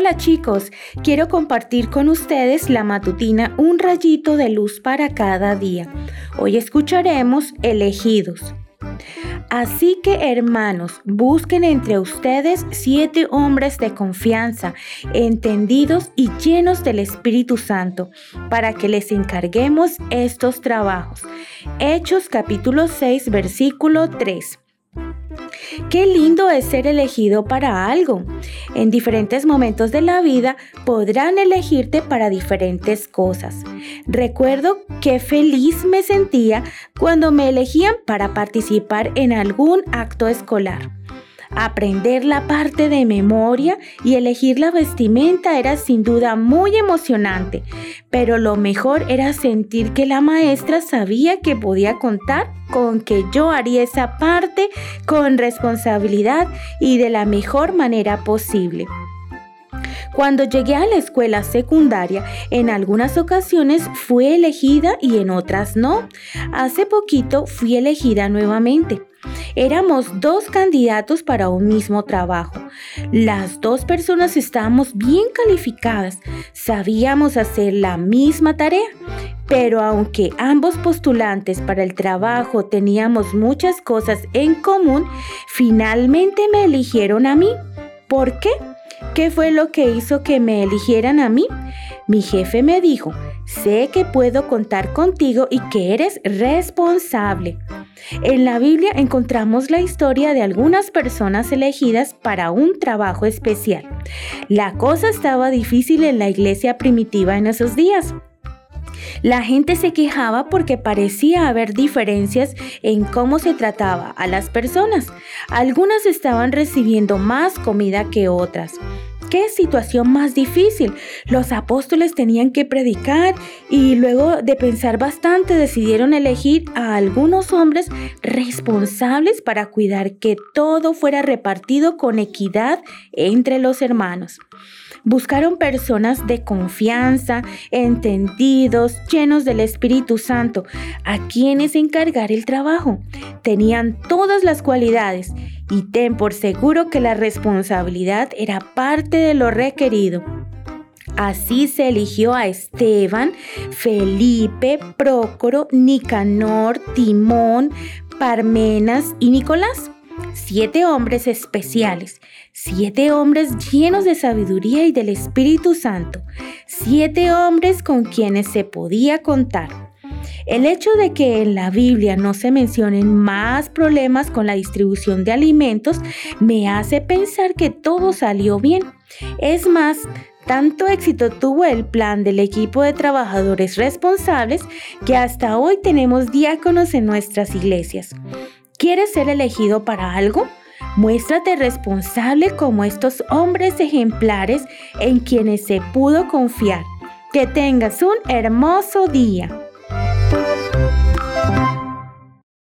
Hola chicos, quiero compartir con ustedes la matutina Un rayito de luz para cada día. Hoy escucharemos elegidos. Así que hermanos, busquen entre ustedes siete hombres de confianza, entendidos y llenos del Espíritu Santo, para que les encarguemos estos trabajos. Hechos capítulo 6 versículo 3. Qué lindo es ser elegido para algo. En diferentes momentos de la vida podrán elegirte para diferentes cosas. Recuerdo qué feliz me sentía cuando me elegían para participar en algún acto escolar. Aprender la parte de memoria y elegir la vestimenta era sin duda muy emocionante, pero lo mejor era sentir que la maestra sabía que podía contar con que yo haría esa parte con responsabilidad y de la mejor manera posible. Cuando llegué a la escuela secundaria, en algunas ocasiones fui elegida y en otras no. Hace poquito fui elegida nuevamente. Éramos dos candidatos para un mismo trabajo. Las dos personas estábamos bien calificadas, sabíamos hacer la misma tarea, pero aunque ambos postulantes para el trabajo teníamos muchas cosas en común, finalmente me eligieron a mí. ¿Por qué? ¿Qué fue lo que hizo que me eligieran a mí? Mi jefe me dijo, sé que puedo contar contigo y que eres responsable. En la Biblia encontramos la historia de algunas personas elegidas para un trabajo especial. La cosa estaba difícil en la iglesia primitiva en esos días. La gente se quejaba porque parecía haber diferencias en cómo se trataba a las personas. Algunas estaban recibiendo más comida que otras. Qué situación más difícil. Los apóstoles tenían que predicar y luego de pensar bastante decidieron elegir a algunos hombres responsables para cuidar que todo fuera repartido con equidad entre los hermanos. Buscaron personas de confianza, entendidos, llenos del Espíritu Santo, a quienes encargar el trabajo. Tenían todas las cualidades y ten por seguro que la responsabilidad era parte de lo requerido. Así se eligió a Esteban, Felipe, Prócoro, Nicanor, Timón, Parmenas y Nicolás. Siete hombres especiales, siete hombres llenos de sabiduría y del Espíritu Santo, siete hombres con quienes se podía contar. El hecho de que en la Biblia no se mencionen más problemas con la distribución de alimentos me hace pensar que todo salió bien. Es más, tanto éxito tuvo el plan del equipo de trabajadores responsables que hasta hoy tenemos diáconos en nuestras iglesias. ¿Quieres ser elegido para algo? Muéstrate responsable como estos hombres ejemplares en quienes se pudo confiar. Que tengas un hermoso día.